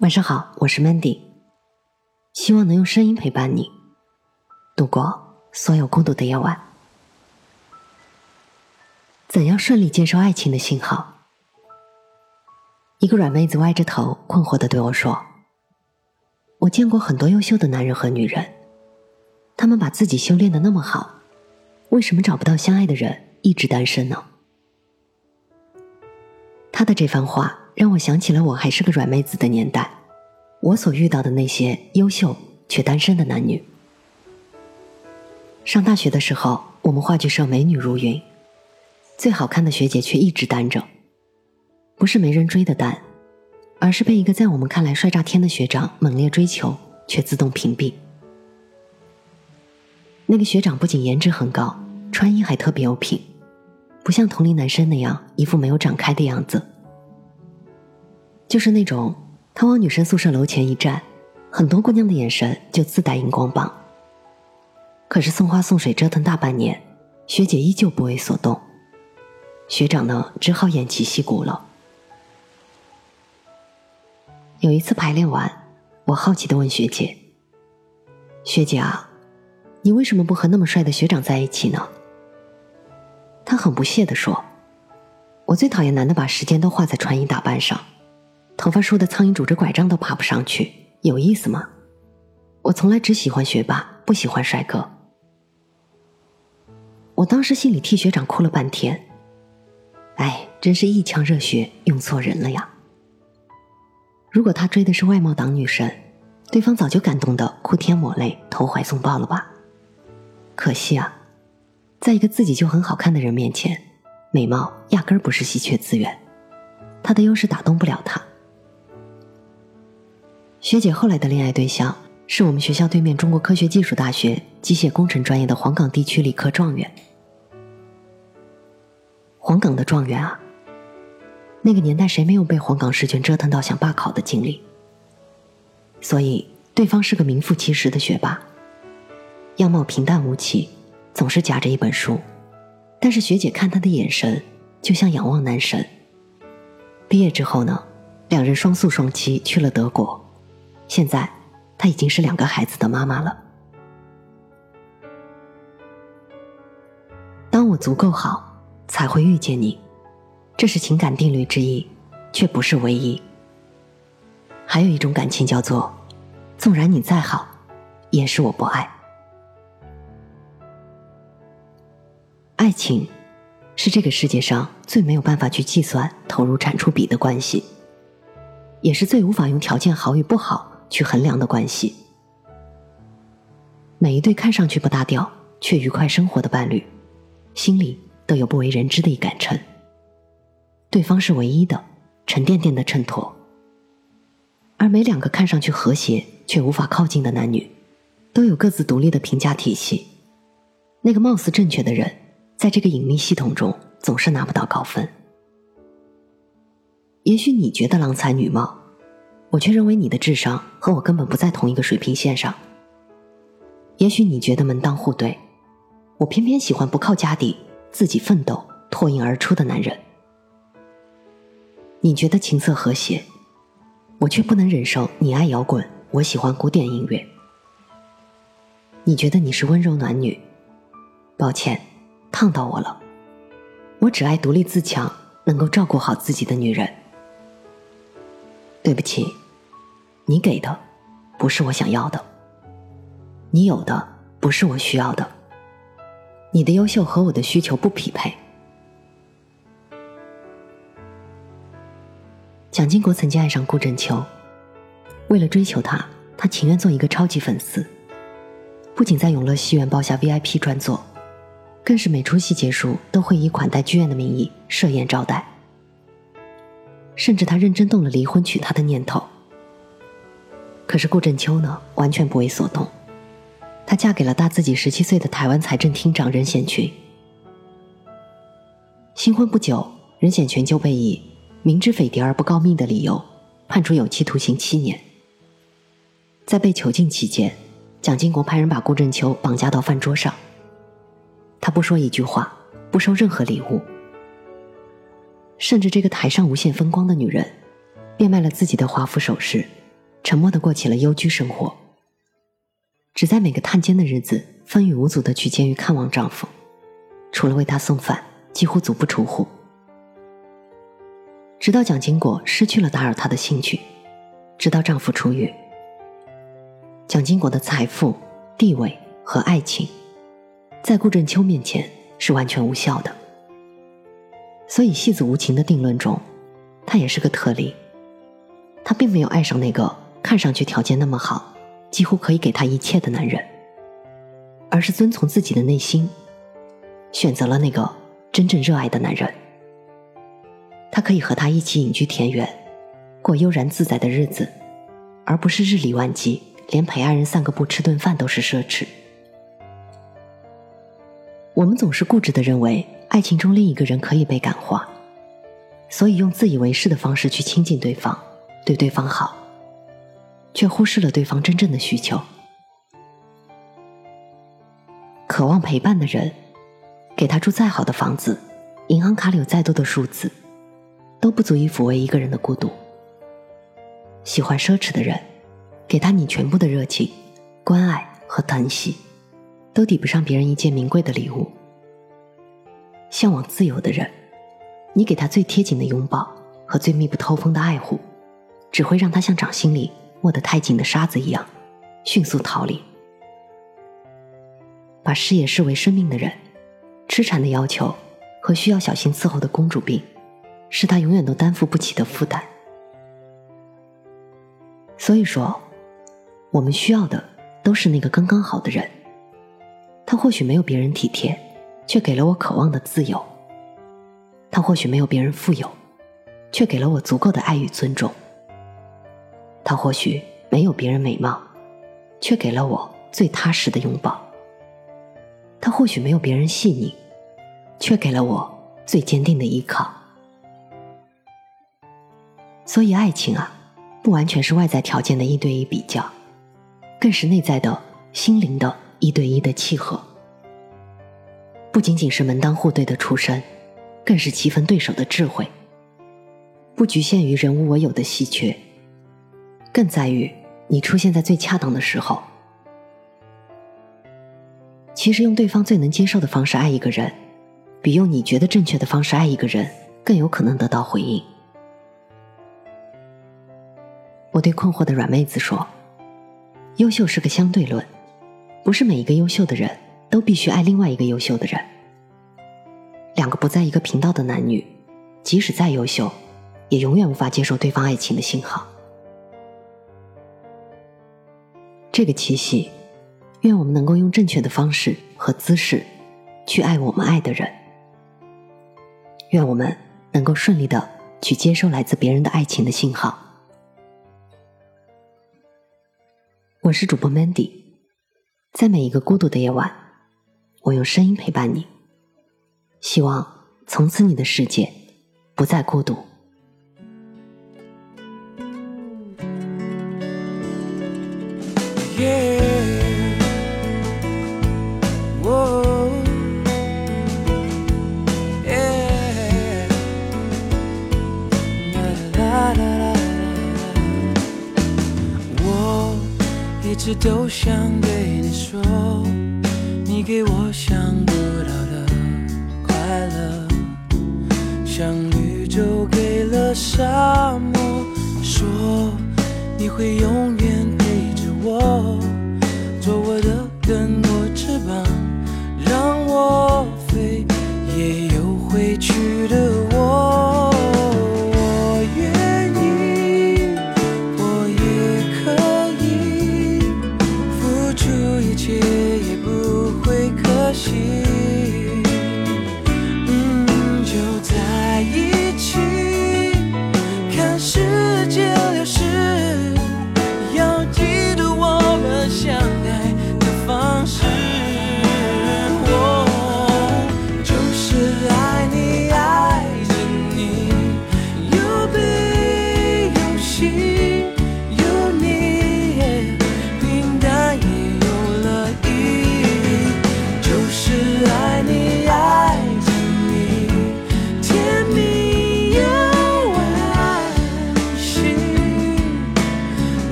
晚上好，我是 Mandy，希望能用声音陪伴你度过所有孤独的夜晚。怎样顺利接受爱情的信号？一个软妹子歪着头，困惑的对我说：“我见过很多优秀的男人和女人，他们把自己修炼的那么好，为什么找不到相爱的人，一直单身呢？”他的这番话。让我想起了我还是个软妹子的年代，我所遇到的那些优秀却单身的男女。上大学的时候，我们话剧社美女如云，最好看的学姐却一直单着，不是没人追的单，而是被一个在我们看来帅炸天的学长猛烈追求，却自动屏蔽。那个学长不仅颜值很高，穿衣还特别有品，不像同龄男生那样一副没有长开的样子。就是那种，他往女生宿舍楼前一站，很多姑娘的眼神就自带荧光棒。可是送花送水折腾大半年，学姐依旧不为所动，学长呢只好偃旗息鼓了。有一次排练完，我好奇的问学姐：“学姐啊，你为什么不和那么帅的学长在一起呢？”她很不屑的说：“我最讨厌男的把时间都花在穿衣打扮上。”头发梳的苍蝇拄着拐杖都爬不上去，有意思吗？我从来只喜欢学霸，不喜欢帅哥。我当时心里替学长哭了半天，哎，真是一腔热血用错人了呀！如果他追的是外貌党女神，对方早就感动的哭天抹泪、投怀送抱了吧？可惜啊，在一个自己就很好看的人面前，美貌压根儿不是稀缺资源，他的优势打动不了他。学姐后来的恋爱对象是我们学校对面中国科学技术大学机械工程专业的黄冈地区理科状元。黄冈的状元啊，那个年代谁没有被黄冈试卷折腾到想罢考的经历？所以对方是个名副其实的学霸，样貌平淡无奇，总是夹着一本书，但是学姐看他的眼神就像仰望男神。毕业之后呢，两人双宿双栖去了德国。现在，她已经是两个孩子的妈妈了。当我足够好，才会遇见你，这是情感定律之一，却不是唯一。还有一种感情叫做，纵然你再好，也是我不爱。爱情，是这个世界上最没有办法去计算投入产出比的关系，也是最无法用条件好与不好。去衡量的关系，每一对看上去不搭调却愉快生活的伴侣，心里都有不为人知的一杆秤。对方是唯一的、沉甸甸的衬托，而每两个看上去和谐却无法靠近的男女，都有各自独立的评价体系。那个貌似正确的人，在这个隐秘系统中总是拿不到高分。也许你觉得郎才女貌。我却认为你的智商和我根本不在同一个水平线上。也许你觉得门当户对，我偏偏喜欢不靠家底、自己奋斗、脱颖而出的男人。你觉得琴瑟和谐，我却不能忍受你爱摇滚，我喜欢古典音乐。你觉得你是温柔暖女，抱歉，烫到我了。我只爱独立自强、能够照顾好自己的女人。对不起。你给的不是我想要的，你有的不是我需要的，你的优秀和我的需求不匹配。蒋经国曾经爱上顾振秋，为了追求她，他情愿做一个超级粉丝，不仅在永乐戏院包下 VIP 专座，更是每出戏结束都会以款待剧院的名义设宴招待，甚至他认真动了离婚娶她的念头。可是顾振秋呢，完全不为所动。她嫁给了大自己十七岁的台湾财政厅长任显群。新婚不久，任显群就被以明知匪谍而不告密的理由判处有期徒刑七年。在被囚禁期间，蒋经国派人把顾振秋绑架到饭桌上。他不说一句话，不收任何礼物，甚至这个台上无限风光的女人，变卖了自己的华服首饰。沉默的过起了幽居生活，只在每个探监的日子风雨无阻的去监狱看望丈夫，除了为他送饭，几乎足不出户。直到蒋经国失去了打扰她的兴趣，直到丈夫出狱，蒋经国的财富、地位和爱情，在顾振秋面前是完全无效的。所以戏子无情的定论中，他也是个特例。他并没有爱上那个看上去条件那么好、几乎可以给他一切的男人，而是遵从自己的内心，选择了那个真正热爱的男人。他可以和他一起隐居田园，过悠然自在的日子，而不是日理万机，连陪爱人散个步、吃顿饭都是奢侈。我们总是固执的认为。爱情中另一个人可以被感化，所以用自以为是的方式去亲近对方，对对方好，却忽视了对方真正的需求。渴望陪伴的人，给他住再好的房子，银行卡里有再多的数字，都不足以抚慰一个人的孤独。喜欢奢侈的人，给他你全部的热情、关爱和疼惜，都抵不上别人一件名贵的礼物。向往自由的人，你给他最贴紧的拥抱和最密不透风的爱护，只会让他像掌心里握得太紧的沙子一样，迅速逃离。把事业视为生命的人，痴缠的要求和需要小心伺候的公主病，是他永远都担负不起的负担。所以说，我们需要的都是那个刚刚好的人。他或许没有别人体贴。却给了我渴望的自由。他或许没有别人富有，却给了我足够的爱与尊重。他或许没有别人美貌，却给了我最踏实的拥抱。他或许没有别人细腻，却给了我最坚定的依靠。所以，爱情啊，不完全是外在条件的一对一比较，更是内在的心灵的一对一的契合。不仅仅是门当户对的出身，更是棋逢对手的智慧。不局限于人无我有的稀缺，更在于你出现在最恰当的时候。其实，用对方最能接受的方式爱一个人，比用你觉得正确的方式爱一个人更有可能得到回应。我对困惑的软妹子说：“优秀是个相对论，不是每一个优秀的人。”都必须爱另外一个优秀的人。两个不在一个频道的男女，即使再优秀，也永远无法接受对方爱情的信号。这个七夕，愿我们能够用正确的方式和姿势，去爱我们爱的人。愿我们能够顺利的去接收来自别人的爱情的信号。我是主播 Mandy，在每一个孤独的夜晚。我用声音陪伴你，希望从此你的世界不再孤独。一直都想对你说。你给我想不到的快乐，像绿洲给了沙漠，说你会永远陪着我，做我的根，我翅膀，